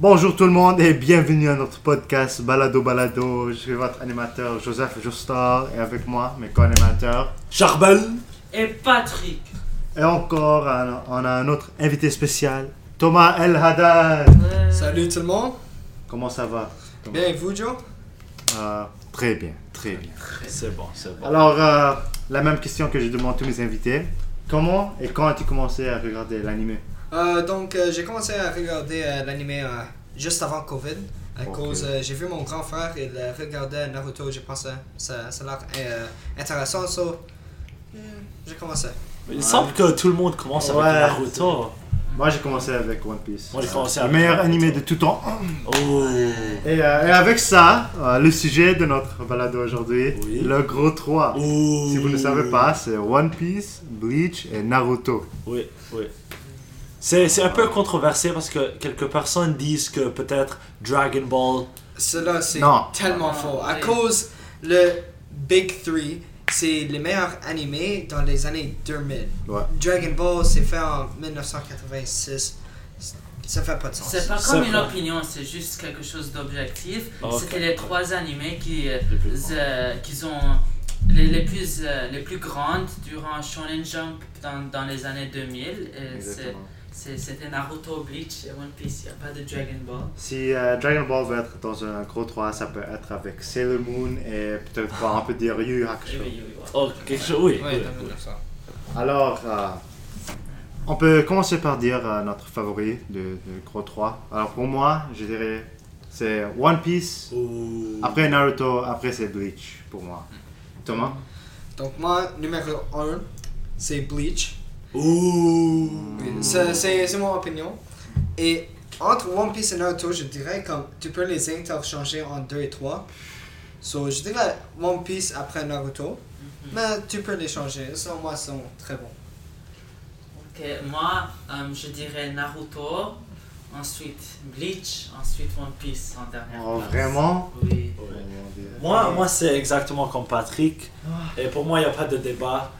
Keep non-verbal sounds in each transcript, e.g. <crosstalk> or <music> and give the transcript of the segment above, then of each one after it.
Bonjour tout le monde et bienvenue à notre podcast Balado Balado. Je suis votre animateur Joseph Justar et avec moi mes co-animateurs. Charbel Et Patrick. Et encore, un- on a un autre invité spécial, Thomas El Haddad. Salut tout le monde. Comment ça va Thomas? Bien, et vous, Joe? Euh, Très bien, très bien. C'est bon, c'est bon. Alors, euh, la même question que je demande à tous mes invités. Comment et quand as-tu commencé à regarder l'anime Euh, donc, euh, j'ai commencé à regarder euh, l'anime euh, juste avant Covid. À cause, euh, j'ai vu mon grand frère, il euh, regardait Naruto, j'ai pensé, ça, ça a l'air euh, intéressant, so, hmm, j'ai commencé. Il semble que tout le monde commence avec. Naruto. Moi j'ai commencé avec One Piece. Moi, j'ai commencé Le meilleur animé de tout temps. Oh. Et, euh, et avec ça, euh, le sujet de notre balado aujourd'hui, Oui. le gros 3. Oh. Si vous ne savez pas, c'est One Piece, Bleach et Naruto. Oui, oui. C'est c'est un peu controversé parce que quelques personnes disent que peut-être Dragon Ball. Cela, c'est tellement Ah, faux. À cause, le Big Three, c'est les meilleurs animés dans les années 2000. Ouais. Dragon Ball, c'est fait en 1986. Ça fait pas de sens. C'est pas comme une opinion, c'est juste quelque chose d'objectif. Ok. C'était les trois animés qui, euh, Les plus grands. euh, qui ont les, les plus euh, les plus grandes durant Shonen Jump dans, dans les années 2000. Et c'est- Exactement. c'est- C'était Naruto, Bleach et One Piece. Il n'y a pas de Dragon Ball. Si euh, Dragon Ball veut être dans un gros 3, ça peut être avec Sailor Moon et peut-être quoi, on peut dire Yu Hakusho. oui, oui, oui. Oh, quelque chose. Oui. Ouais, oui, dans oui. 1900. Alors, euh, on peut commencer par dire euh, notre favori de, de gros 3. Alors pour moi, je dirais c'est One Piece, après Naruto, après c'est Bleach pour moi. Thomas? Donc moi, numéro 1, c'est Bleach. Oh. C'est- C'est c'est mon opinion. Et entre One Piece et Naruto, je dirais comme tu peux les interchanger en 2 et 3. So, je dirais One Piece après Naruto. Mais tu peux les changer. Ça, moi, sont très bons. Ok, moi, euh, je dirais Naruto, ensuite Bleach, ensuite One Piece en dernière Oh, place. vraiment? Oui. Oh. Moi, moi c'est exactement comme Patrick. Et pour moi, il n'y a pas de débat.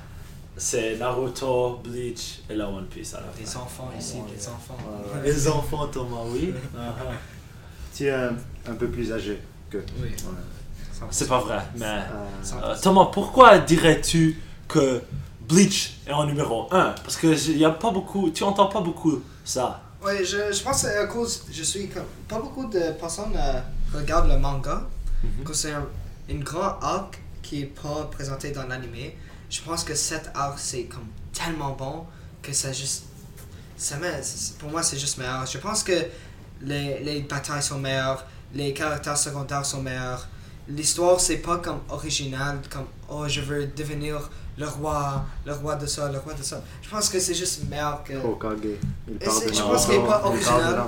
C'est Naruto, Bleach et la One Piece. à la Des fin. enfants ici, Ouais. des enfants. Ouais, ouais. Les enfants, Thomas, oui. <laughs> Tu es un, un peu plus âgé que. Oui. Ouais. C'est pas vrai, mais. Euh, Euh, Thomas, pourquoi dirais-tu que Bleach est en numéro 1 Parce que il y a pas beaucoup, tu entends pas beaucoup ça. Ouais, je, je pense que c'est à cause je suis comme pas beaucoup de personnes euh, regardent le manga que c'est un, une grand arc qui est pas présenté dans l'animé. Je pense que cet arc c'est comme tellement bon que ça juste ça met, pour moi c'est juste meilleur. Je pense que les, les batailles sont meilleures, les caractères secondaires sont meilleurs. L'histoire c'est pas comme original comme oh je veux devenir le roi, le roi de ça, le roi de ça. Je pense que c'est juste meilleur que Hokage. Il parle de je Naruto, pense qu'il est pas original.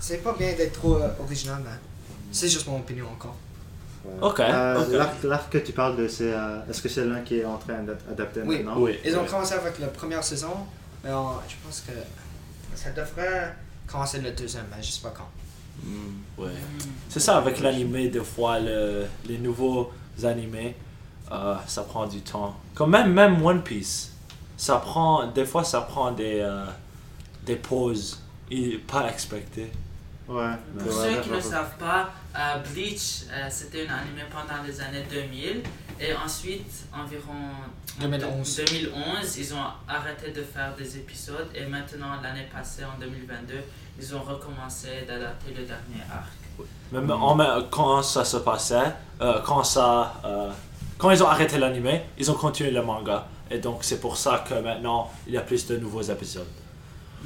C'est pas bien d'être trop euh, original, mais c'est juste mon opinion encore. Ok, Euh. L'arc, l'arc que tu parles de, c'est. euh, Est-ce que c'est l'un qui est en train d'être adapté Oui. maintenant? Oui. Ils ont oui. commencé avec la première saison, mais je pense que ça devrait commencer le deuxième, mais je sais pas quand. Hmm. Ouais. C'est ça avec l'animé, des fois, le- les nouveaux animés, euh, ça prend du temps. Comme même, même One Piece, ça prend, des fois, ça prend des, euh, des pauses pas expectées. Ouais. Pour ceux qui ne savent pas, euh, Bleach, euh, c'était un animé pendant les années 2000 et ensuite, environ en 2011. 2011, ils ont arrêté de faire des épisodes et maintenant, l'année passée, en 2022, ils ont recommencé d'adapter le dernier arc. Même en quand ça se passait, euh, quand ça, euh, quand ils ont arrêté l'animé, ils ont continué le manga. Et donc c'est pour ça que maintenant il y a plus de nouveaux épisodes.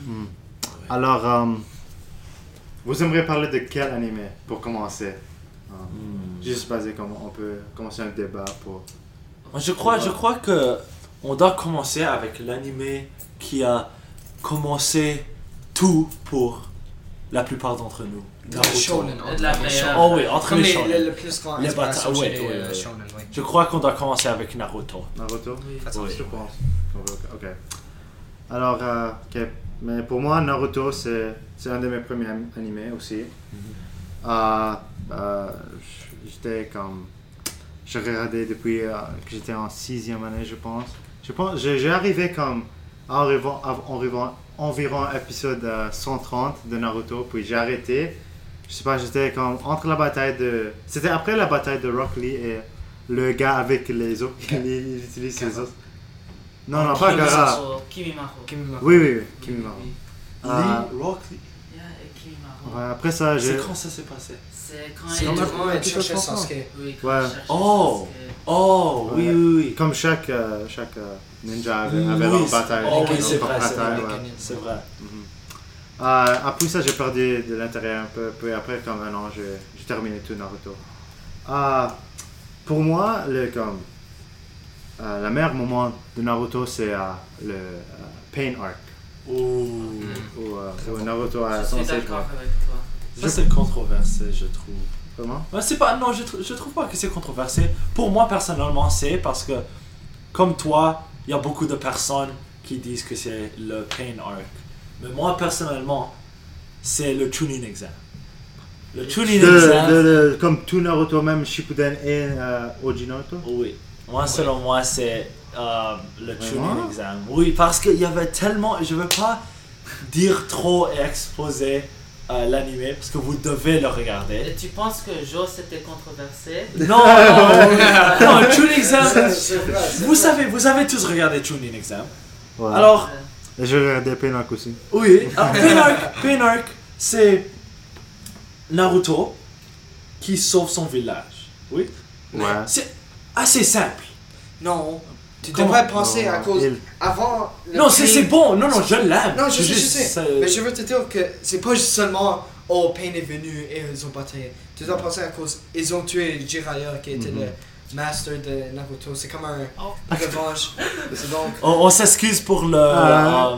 Hmm. Alors, euh, vous aimeriez parler de quel animé pour commencer? Euh, Juste basé comme on peut commencer un débat pour. Je crois, je crois que on doit commencer avec l'animé qui a commencé tout pour la plupart d'entre nous. Naruto. Shonen, la les meilleure. shonen. Oh oui, entre les shonen. le, le plus grand Les batailles, ouais, ouais, euh, ouais. shonen, oui. Je crois qu'on doit commencer avec Naruto. Naruto? Oui, je pense. Ok. Alors, euh, ok. Mais pour moi, Naruto, c'est c'est un de mes premiers animés aussi. Euh, euh, j'étais comme. Je regardais depuis euh, que j'étais en sixième année, je pense. Je pense, j'ai j'ai arrivé comme en arrivant, en arrivant, environ épisode euh, 130 de Naruto, puis j'ai arrêté. Je sais pas, j'étais comme entre la bataille de. C'était après la bataille de Rock Lee et le gars avec les os. <laughs> Il utilise ses os. Non, non, pas Gara. Kimimaro. Kimimaro. Oui, oui, oui, Kimimaro. Oui. Ah. Lee, Rock, Yeah, et Kimimaro. Ouais, après ça, j'ai. c'est quand ça s'est passé C'est quand il épisode cherchait 130. Sasuke. Oui, quand Ouais. Oh. Sasuke. Oh, oui, Ouais. oui, oui. Comme chaque, euh, chaque euh, ninja avait, Oui, avait oui, leur bataille. oh, oui, c'est vrai, c'est vrai. ouais. C'est vrai. Mhm. Euh, après ça, j'ai perdu de l'intérêt un peu. Puis après, comme un an, j'ai j'ai terminé tout Naruto. Euh, pour moi, le, comme, euh, le meilleur moment de Naruto, c'est euh, le euh, Pain Arc. Euh, où Naruto a Je suis censé. d'accord avec toi. Ça, c'est controversé, je trouve. Comment? C'est pas, non, je, tr- je trouve pas que c'est controversé. Pour moi, personnellement, c'est parce que, comme toi, il y a beaucoup de personnes qui disent que c'est le pain arc. Mais moi, personnellement, c'est le tuning exam. Le Le- exam. Comme tout Naruto, même Shippuden et euh, Oji Naruto Oui. Moi, selon moi, c'est euh, le tuning exam. Oui, parce qu'il y avait tellement. Je veux pas dire trop et exposer euh, l'anime parce que vous devez le regarder. Et tu penses que Joe c'était controversé? Non, <laughs> non, non, tuning exam. Vous vrai. savez, vous avez tous regardé Tuning Exam. Ouais. Alors, Et je regardais Pain Arc aussi. oui, alors, Pain Arc, Pain Arc, c'est Naruto qui sauve son village. Oui. Ouais. C'est assez simple. Non, tu Comment? devrais penser à cause. il- Avant. le Non, c'est Pain- c'est bon. Non, non, je l'aime. Non, je je sais. c'est- Mais je veux te dire que c'est pas seulement Oh, Pain est venu et ils ont bataillé. Tu dois penser à cause. Ils ont tué Jiraiya qui était Mhm. le master de Naruto. C'est comme un Oh. revanche. <laughs> c'est donc. On, on s'excuse pour le. Euh,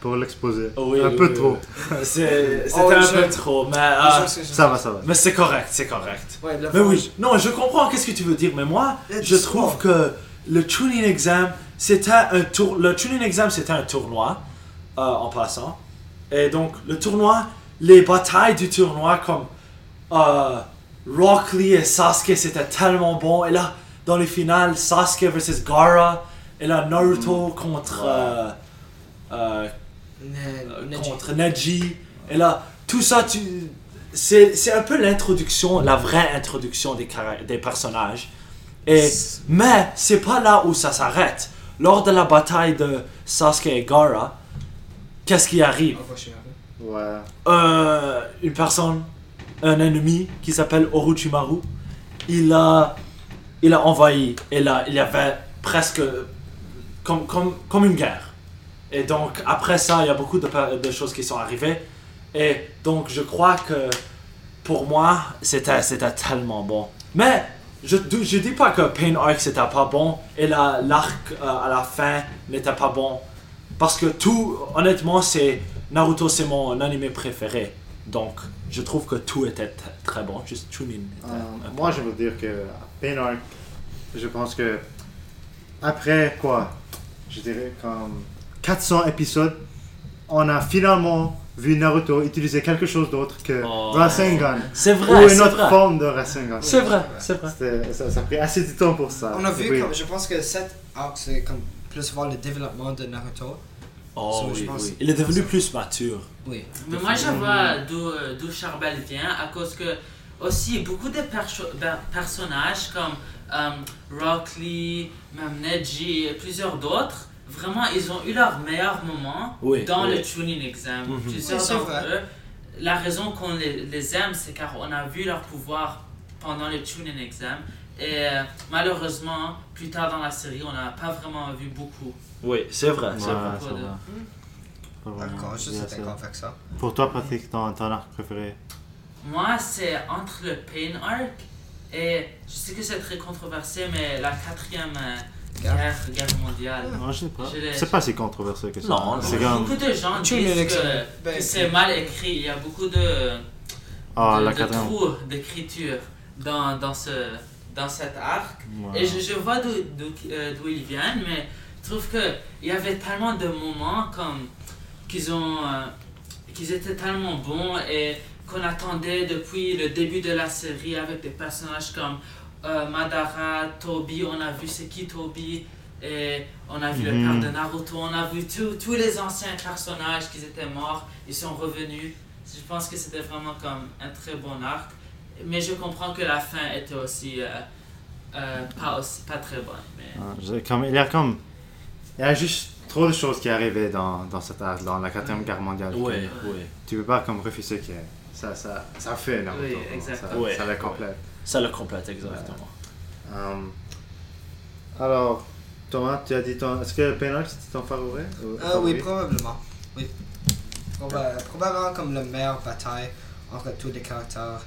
Pour l'exposer. oui, un oui, peu oui, trop. C'est- C'était Oh, un je- peu trop, mais. euh, Je sais, je Ça va, ça va. mais c'est correct, c'est correct. Ouais, Mais oui, non, je comprends qu'est-ce que tu veux dire, mais moi, je trouve que le tuning exam, c'était un tour, le tuning exam, c'était un tournoi, euh, en passant. Et donc, le tournoi, les batailles du tournoi, comme euh, Rock Lee et Sasuke, c'était tellement bon. Et là, dans les finales, Sasuke versus Gara, et là, Naruto contre, euh, euh, contre Neji. Et là, tout ça, tu... c'est c'est un peu l'introduction, la vraie introduction des, des personnages. Et, mais c'est pas là où ça s'arrête. Lors de la bataille de Sasuke et Gara, qu'est-ce qui arrive? Ouais. Euh, Une personne, un ennemi qui s'appelle Orochimaru, il a, il a envahi. Et là, il y avait presque comme, comme, comme une guerre. Et donc, après ça, il y a beaucoup de, choses qui sont arrivées. Et donc, je crois que pour moi, c'était c'était tellement bon. Mais je ne je dis pas que Pain Arc c'était pas bon et la- l'arc euh, à la fin n'était pas bon. Parce que tout, honnêtement, c'est Naruto, c'est mon anime préféré. Donc, je trouve que tout était très bon. Juste Chunin. Euh, moi, je veux dire que Pain Arc, je pense que après quoi? Je dirais comme 400 épisodes, on a finalement vu Naruto utiliser quelque chose d'autre que Oh. Rasengan. C'est Ou une autre vrai. forme de Rasengan. C'est vrai, c'est vrai. Ça, ça a pris assez de temps pour ça. On a vu, comme, je pense que cet arc, c'est comme plus voir le développement de Naruto. Oh So, je oui, pense- oui. Il est devenu plus mature. Oui. Mais moi, je vois d'où d'où Charbel vient, à cause que aussi beaucoup de perso- ben, personnages comme euh, Rock Lee, même Neji et plusieurs d'autres, vraiment, ils ont eu leur meilleur moment Oui, dans oui. le tuning exam. Mhm. Plusieurs Oui, d'entre eux. La raison qu'on les, les aime, c'est car on a vu leur pouvoir pendant le tuning exam. Et euh, malheureusement, plus tard dans la série, on n'a pas vraiment vu beaucoup. Oui, c'est vrai, c'est vrai. D'accord, je suis d'accord avec ça. Pour toi, Patrick, ton, ton arc préféré? Moi, c'est entre le Pain Arc et je sais que c'est très controversé, mais la quatrième euh, Guerre. mondiale. Non, je sais pas. C'est pas si controversé que ça. Non, c'est. Beaucoup de gens Tu disent que. Ben, que c'est mal écrit. Il y a beaucoup de, Ah, de, la de quatrième. trous d'écriture dans, dans, ce, dans cet arc. Et je, je vois d'où d'où euh, d'où ils viennent, mais je trouve qu'il y avait tellement de moments comme qu'ils ont euh, qu'ils étaient tellement bons et qu'on attendait depuis le début de la série avec des personnages comme euh, Madara, Toby, on a vu c'est qui Toby, Et on a vu le Mhm. père de Naruto, on a vu tous tous les anciens personnages qui étaient morts, ils sont revenus. Je pense que c'était vraiment comme un très bon arc. Mais je comprends que la fin était aussi, euh, euh, pas, aussi pas très bonne. Mais... Ah, comme- il y a comme. Il y a juste trop de choses qui arrivaient dans, dans cette art, dans la 4 guerre mondiale. Ouais, ouais. Tu peux pas comme refuser que ça, ça, ça fait Naruto. Oui, exactement. Ça, Ouais. ça complète. Ça le complète, exactement. Um, alors, Thomas, tu as dit ton. Est-ce que Penal c'était ton favori ou- Ah favori? oui, probablement. Oui. Proba- probablement comme la meilleure bataille entre tous les caractères.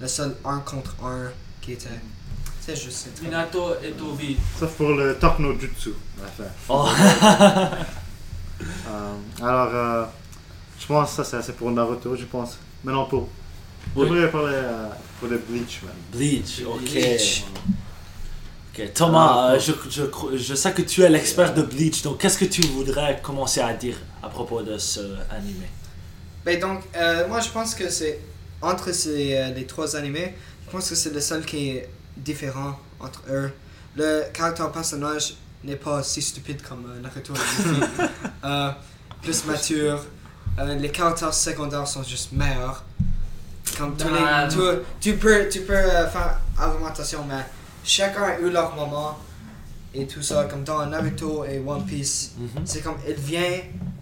Le seul un contre un qui était. C'est juste. Minato et Tobi. Sauf pour le Talk no Jutsu à la fin. Oh. <laughs> Um, alors, euh, je pense que ça c'est assez pour Naruto, je pense. Maintenant pour. Oui. J'aimerais parler pour le Bleach, man. Bleach, ok. Bleach. Ok, Thomas, Ah, euh, je, je, je sais que tu es l'expert de Bleach, donc qu'est-ce que tu voudrais commencer à dire à propos de ce animé? Ben donc, euh, moi je pense que c'est. Entre ces, euh, les trois animés, je pense que c'est le seul qui est différent entre eux. Le caractère personnage n'est pas si stupide comme euh, Naruto et. <laughs> Euh, plus mature. Euh, les caractères secondaires sont juste meilleurs. Comme tous les, tu, tu peux, tu peux euh, faire argumentation, mais chacun a eu leur moment et tout ça. Comme dans Naruto et One Piece, Mhm. c'est comme il vient,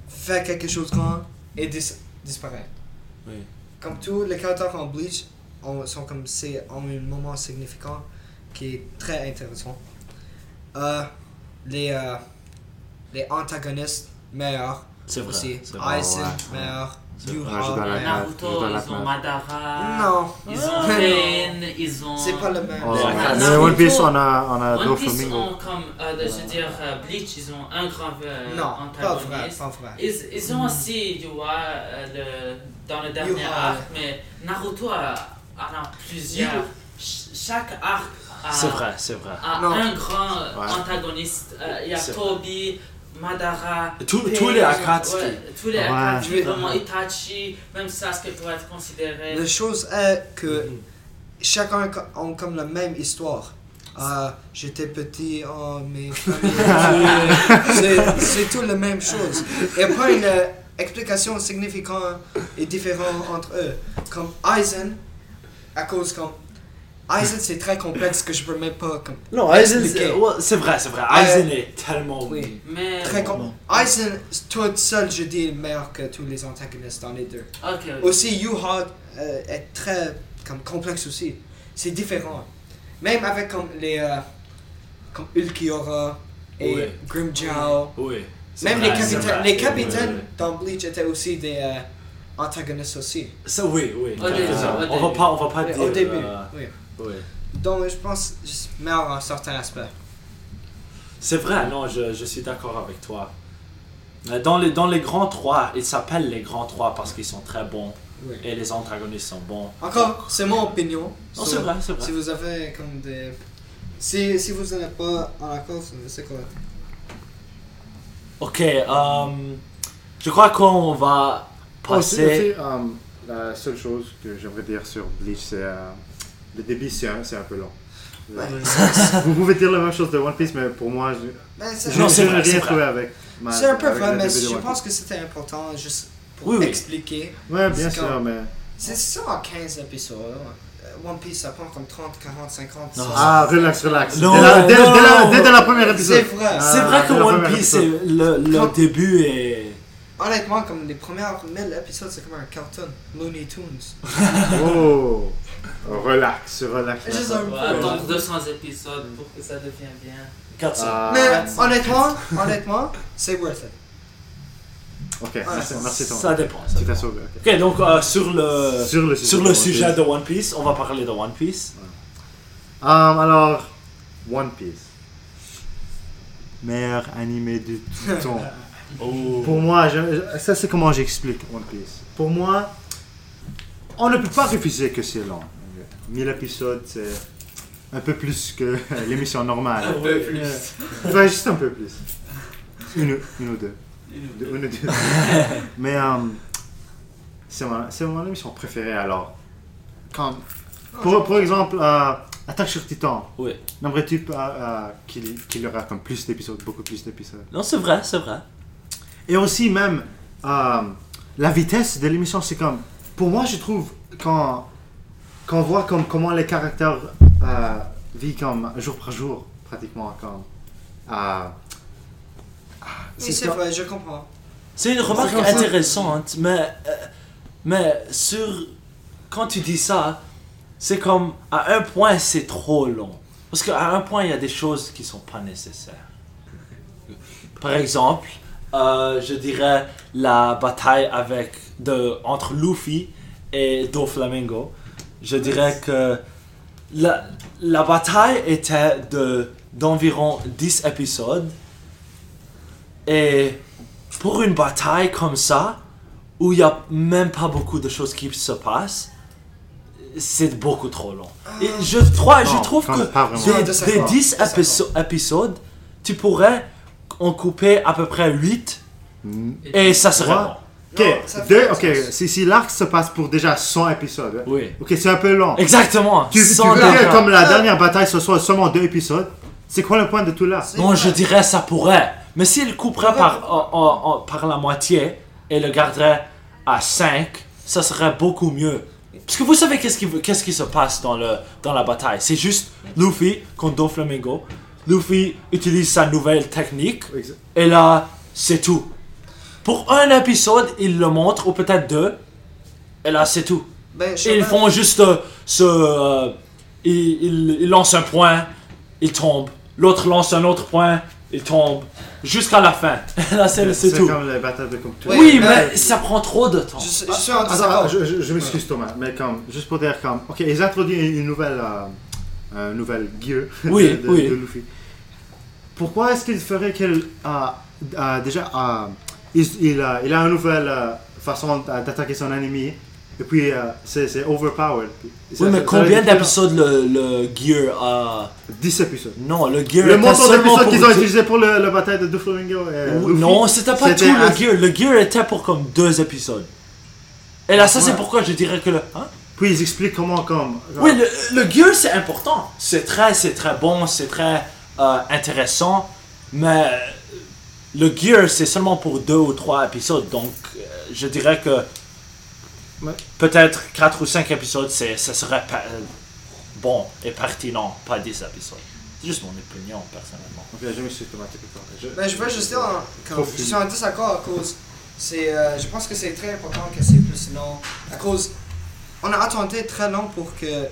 fait quelque chose grand et dis- disparaît. Oui. Comme tous les caractères en Bleach ont, sont comme c'est ont un moment significant qui est très intéressant. Euh, les, euh, les antagonistes meilleurs C'est vrai. aussi. ouais. meilleur. La- meilleur. Naruto, ils ont Madara. Non. Ils ont Ah. Pain, ils ont. C'est pas le même. Oh. Mais One Piece, on a, on a One Piece ont comme, euh, je veux dire, euh, Bleach, ils ont un grand euh, non, pas vrai, antagoniste. pas vrai. Ils, ils ont aussi, tu vois, euh, le, dans le dernier arc, mais Naruto a, en a plusieurs. Chaque arc a, C'est vrai, c'est vrai. a Non. un grand Ouais. antagoniste. Euh, Il y a Toby, Madara. Tous- les Akatsuki. ouais, tous les Ouais. Akatsuki, vraiment Itachi, même Sasuke pourrait être considéré. La chose est que Mhm. chacun a comme la même histoire. Ah, j'étais petit, oh, mes <laughs> familles. c'est, tout la même chose. Il n'y a pas une euh, explication significante et différente entre eux. Comme Aizen, à cause comme. Aizen, c'est très complexe que je peux même pas. Comme, Non, Aizen, c'est ouais, vrai, c'est vrai. Ouais. Aizen est tellement. Oui. Mais. très bon, com- Aizen, tout seul, je dis, est meilleur que tous les antagonistes dans les deux. Ok, ok. Aussi, Yuha euh, est très comme, complexe aussi. C'est différent. Même avec comme les euh, comme Ulquiorra et Oui. Grimmjow. Oui. Même vrai, les capitaines, les capitaines Oui, oui. dans Bleach étaient aussi des euh, antagonistes aussi. Ça, oui, oui. On va pas, on va pas dire. Au début, euh, oui. Oui. Donc je pense juste meilleur en certains aspects. C'est vrai, non, je, je suis d'accord avec toi. Euh, Dans les, dans les grands trois, ils s'appellent les grands trois parce qu'ils sont très bons Oui. et les antagonistes sont bons. Encore, c'est mon opinion. Non, So, c'est vrai, c'est vrai. Si vous avez comme des... Si, si vous n'êtes pas en accord, c'est- c'est quoi Ok, euh, je crois qu'on va Aussi, passer. aussi, um, la seule chose que j'aimerais dire sur Bleach, c'est euh, le début, c'est un, c'est un peu long. Vous pouvez dire la même chose de One Piece, mais pour moi, je, Ben, c'est- je, Non, je c'est n'ai vrai, c'est rien vrai. trouvé avec. C'est un peu vrai, mais je pense Piece. que c'était important juste pour Oui, oui. expliquer. Ouais, bien c'est sûr, comme- mais. C'est seulement 15 épisodes. Euh, One Piece, ça prend comme 30, 40, 50. Non. ça- Ah, relax, relax. Non, dès, la, dès, non. dès la, dès, dès la première épisode. C'est vrai. C'est Ah, vrai que One Piece, c'est le, le Quand- début est. Honnêtement, comme les premières 1000 épisodes, c'est comme un cartoon. Looney Tunes. Oh, relax, relax. Juste un peu. va attendre 200 épisodes pour que ça devienne bien. 400. Ah, Mais honnêtement, honnêtement, c'est worth it. ok, merci, merci Tom. Ça dépend. ça Tu t'as sauvé, ok. Donc euh, sur le Sur le sujet, sur de le One sujet Piece. de One Piece, on va parler de One Piece. Um, alors, One Piece. Meilleur animé de tout temps. <laughs> Oh. Pour moi, je- ça c'est comment j'explique One Piece. Pour moi, on ne peut pas refuser que c'est long. 1000 épisodes, c'est un peu plus que <laughs> l'émission normale. Un peu plus. Ouais, juste un peu plus. Une, ou- une ou deux. De- Une ou deux. <laughs> Mais euh, c'est mon, c'est mon émission préférée alors. Quand, pour, pour exemple, euh, Attaque sur Titan. Oui. N'aimerais-tu pas euh, qu'il qu'il y aura comme plus d'épisodes, beaucoup plus d'épisodes? Non, c'est vrai, c'est vrai. Et aussi même euh, la vitesse de l'émission, c'est comme pour moi je trouve quand quand on voit comme comment les caractères euh, vivent comme jour par jour pratiquement comme euh, Oui, c'est vrai, je comprends. C'est une remarque intéressante, mais, euh, mais sur, quand tu dis ça, c'est comme à un point c'est trop long. Parce qu'à un point il y a des choses qui sont pas nécessaires. Par exemple, euh, je dirais la bataille avec de, entre Luffy et Doflamingo. Je dirais que la, la bataille était de d'environ 10 épisodes. Et pour une bataille comme ça, où il n'y a même pas beaucoup de choses qui se passent, c'est beaucoup trop long. Et je, crois, je trouve que des, Non, des désaccord, 10 désaccord. épiso- épisodes, tu pourrais en couper à peu près 8 et ça serait Ouais. bon. Ok, Non, deux- ok, si, si l'arc se passe pour déjà 100 épisodes, Oui. ok, c'est un peu long. Exactement. Tu, veux que comme la dernière bataille ce soit seulement deux épisodes C'est quoi le point de tout là? Vrai. je dirais ça pourrait. Mais s'il couperait par, en- en- en- par la moitié et le garderait à 5, ça serait beaucoup mieux. Parce que vous savez qu'est-ce qui, qu'est-ce qui se passe dans, le, dans la bataille. C'est juste Luffy contre Doflamingo. Luffy utilise sa nouvelle technique et là, c'est tout. Pour un épisode, il le montre, ou peut-être deux, et là, c'est tout. Ben, ils font juste euh, ce. euh, ils, ils- ils lancent un point, il tombe. L'autre lance un autre point, il tombe. Jusqu'à la fin. <laughs> Là, c'est c'est tout. comme les batailles de Oui, mais- ça prend trop de temps. Je, suis- je suis en Attends, désaccord. attends, je, je- je m'excuse Thomas, mais comme, juste pour dire comme, ok, ils introduisent une nouvelle, euh, une nouvelle gear <laughs> Oui, de, de- oui. de Luffy. Pourquoi est-ce qu'il ferait qu'elle a déjà, euh, il, il, a, il a une nouvelle euh, façon d'a- d'attaquer son ennemi, et puis euh, c'est overpowered. Oui, mais combien d'épisodes le, le Gear a? 10 épisodes. Non, le Gear Le montant d'épisodes qu'ils ont utilisé pour le, la bataille de Doflamingo Oui, Luffy, Non, c'était pas tout le Gear. Le Gear était pour comme deux épisodes. Et là, ça, c'est pourquoi je dirais que le. Hein? Puis ils expliquent comment, comme. Oui, le, le gear c'est important. C'est très, c'est très bon, c'est très euh, intéressant. Mais euh, le gear c'est seulement pour deux ou trois épisodes. Donc euh, je dirais que Ouais. peut-être quatre ou cinq épisodes, c'est, ça serait euh, bon et pertinent, pas dix épisodes. C'est juste mon opinion personnellement. Ok, je tu peux pas. Je- Ben, je veux juste dire, en- Trop je suis en désaccord à cause. C'est, euh, je pense que c'est très important que c'est plus long. À cause, on a attendu très long pour que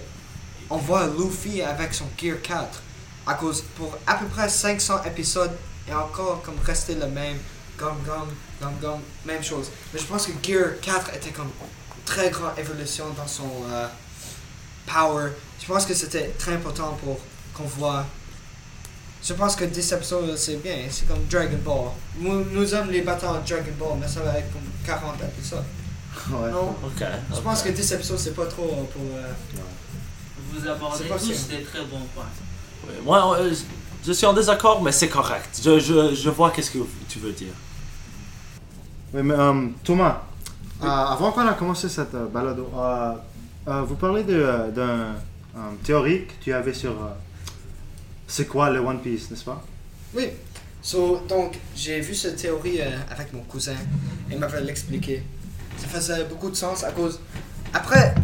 on voit Luffy avec son Gear 4. À cause, pour à peu près 500 épisodes, et encore comme rester le même. Gong gong, gong gong, même chose. Mais je pense que Gear 4 était comme une très grande évolution dans son euh, power. Je pense que c'était très important pour qu'on voit je pense que 10 épisodes, c'est bien. C'est comme Dragon Ball. Nous, nous aimons les batailles Dragon Ball, mais ça va être comme 40 épisodes. Ouais. Non? Ok. Je pense que 10 épisodes, c'est pas trop euh, pour... euh, Vous abordez tous des très bons points. Ouais, Moi, euh, je suis en désaccord, mais c'est correct. Je, je, je vois qu'est-ce que tu veux dire. Oui, mais euh, Thomas, euh, avant qu'on a commencé cette euh, balado, euh, euh, vous parlez de, d'un théorie que tu avais sur euh, c'est quoi le One Piece, n'est-ce pas? Oui. So, donc, j'ai vu cette théorie euh, avec mon cousin. Il m'avait l'expliqué. Ça faisait beaucoup de sens à cause... Après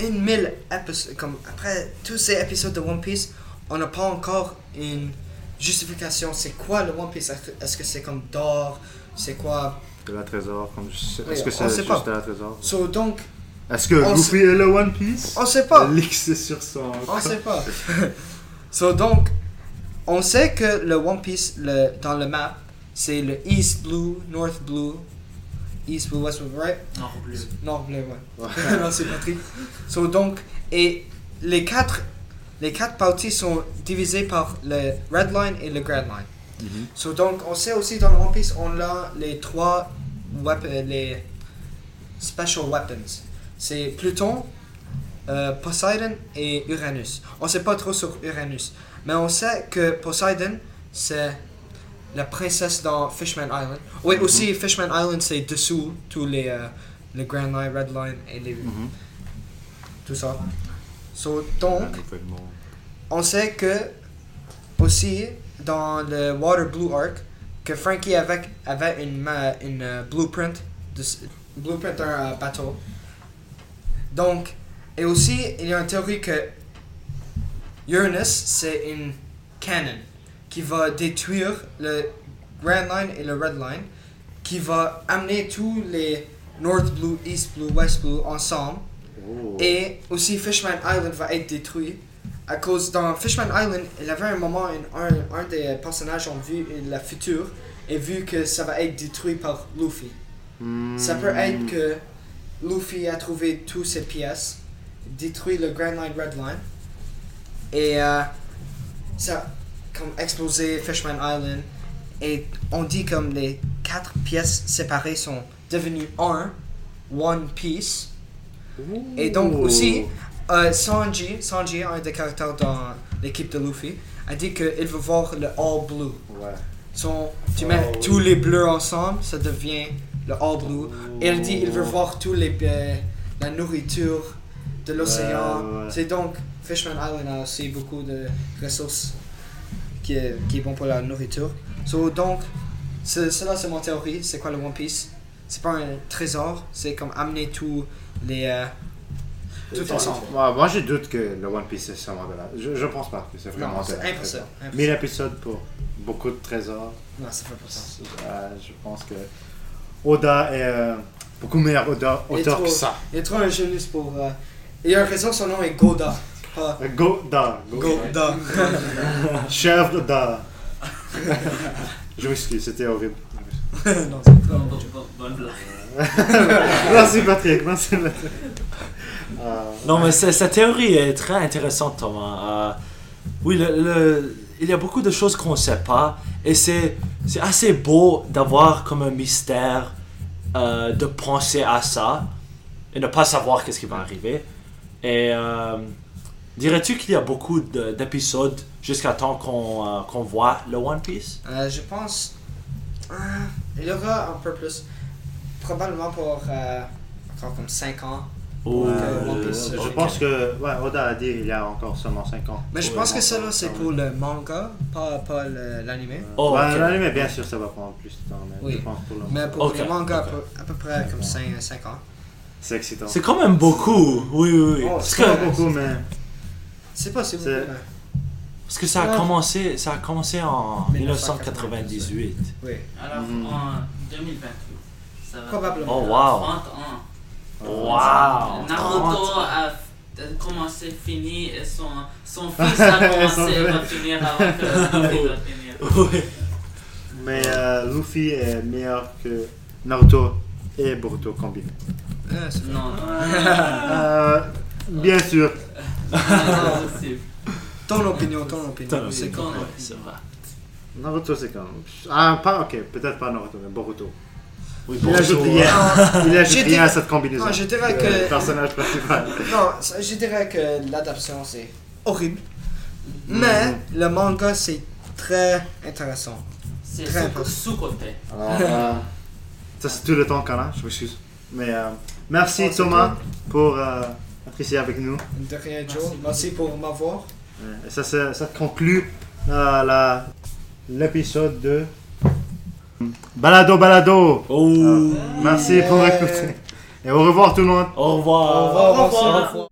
une mille épisodes, comme après tous ces épisodes de One Piece, on n'a pas encore une justification. C'est quoi le One Piece? Est-ce que- c'est comme d'or? C'est quoi? De la trésor, comme je sais- Oui, est-ce que on c'est sait juste pas. de la trésor? So, donc, Est-ce que On Luffy sait- est le One Piece on sait pas. <laughs> L'X est sur son. On <laughs> sait pas. so, donc, on sait que le One Piece, le, dans le map, c'est le East Blue, North Blue, East Blue, West Blue, right? Nord bleu. Nord Bleu, ouais. <laughs> non, c'est Patrick. So, donc, et les quatre, les quatre parties sont divisées par le Red Line et le Grand Line. Mhm. So, donc, on sait aussi dans le One Piece, on a les trois weapons, les special weapons. C'est Pluton, euh, Poseidon et Uranus. On sait pas trop sur Uranus, mais on sait que Poseidon, c'est la princesse dans Fishman Island. Oui, aussi Fishman Island, c'est dessous tous les, euh, le Grand Line, Red Line et les, Mhm. tout ça. So, donc, on sait que aussi dans le Water Blue Arc que Frankie avait, avait une, une euh, blueprint blueprint d'un euh, bateau. Donc et aussi il y a une théorie que Uranus c'est une cannon qui va détruire le Grand Line et le Red Line qui va amener tous les North Blue, East Blue, West Blue ensemble Oh. et aussi Fishman Island va être détruit. À cause dans Fishman Island, il y avait un moment, un, un, des personnages ont vu la future et vu que ça va être détruit par Luffy. Hmm. Ça peut être que Luffy a trouvé toutes ces pièces, détruit le Grand Line, Red Line, et euh, ça a comme explosé Fishman Island. Et on dit comme les quatre pièces séparées sont devenues un, One Piece. Et donc aussi, euh, Sanji, Sanji, un des caractères dans l'équipe de Luffy, a dit qu'il veut voir le All Blue. Ouais. Son, tu Oh, mets oui. tous les bleus ensemble, ça devient le All Blue. Et elle dit il veut voir tous les euh, la nourriture de l'océan. Ouais, ouais. C'est donc Fishman Island a aussi beaucoup de ressources qui est, qui est bon pour la nourriture. So, donc, ce- cela c'est mon théorie. C'est quoi le One Piece? C'est pas un trésor, c'est comme amener tous les euh, tout ensemble. Moi, moi, je doute que le One Piece est seulement de là. Je, je pense pas que c'est vraiment Non, de c'est la impossible. trésor. impossible. 1000 épisodes pour beaucoup de trésors. Non, c'est pas pour ça. Euh, je pense que Oda est euh, beaucoup meilleur est auteur trop- que ça. Il est trop un jeunesse pour. euh, Il y a raison, son nom est Goda. Pas Euh, Goda. Goda. <laughs> Chèvre da. <laughs> je m'excuse, c'était horrible. non, c'est trop Bonne, bonne blague. <laughs> merci Patrick, merci Patrick. Euh, Non, mais cette théorie est très intéressante, Thomas. Euh, oui, le- le- il y a beaucoup de choses qu'on ne sait pas. Et c'est c'est assez beau d'avoir comme un mystère, euh, de penser à ça et ne pas savoir qu'est-ce qui va arriver. Et euh, dirais-tu qu'il y a beaucoup de- d'épisodes jusqu'à temps qu'on euh, qu'on voit le One Piece? Euh, je pense. euh, il y aura un peu plus. Probablement pour. Euh, encore comme 5 ans. Ou, Euh, One je, Piece, pense que ouais, Oda a dit il y a encore seulement 5 ans. Mais je pense que ça là c'est pour le manga, pas, pas le- l'anime. Oh, l'anime, bien sûr, ça va prendre plus de temps. Mais Oui. je pense pour le Mais pour le manga, à peu, à peu près comme 5, ans. C'est excitant. C'est quand même beaucoup. Oui, oui, oui. Oh, C'est que, pas beaucoup, mais. C'est pas si beaucoup. Parce que ça a Ouais. commencé, ça a commencé en 1998. 1998. Oui. Alors Mhm. en 2028, ça va. Probablement. Oh, wow. 30 ans. Wow. Naruto a commencé, fini, et son, son fils a <laughs> commencé, Son va finir avant que Luffy <laughs> va finir. Oui. Mais euh, Luffy est meilleur que Naruto et Boruto combinés. C'est Non, non. <laughs> Euh, bien sûr. Non, Ton opinion, ton opinion. C'est vrai. Naruto, c'est quand même. Ah, pas, ok, peut-être pas Naruto, mais Boruto. Oui, Il ajoute rien. <laughs> Il ajoute J'ai rien à cette combinaison. Non, je dirais Le que- personnage principal. Non, je dirais que l'adaptation c'est horrible. Mais Mhm. le manga c'est très intéressant. c'est Très sous-côté. Euh, ça c'est tout le temps qu'on a, je m'excuse. Mais euh, merci Oh, Thomas pour euh, être ici avec nous. De rien, Joe. Merci. Merci pour m'avoir. Ça, ça, ça conclut euh, la- l'épisode de Balado Balado. Oh. Merci pour écouter. Et au revoir tout le monde. Au revoir. Au revoir. Au revoir. Au revoir.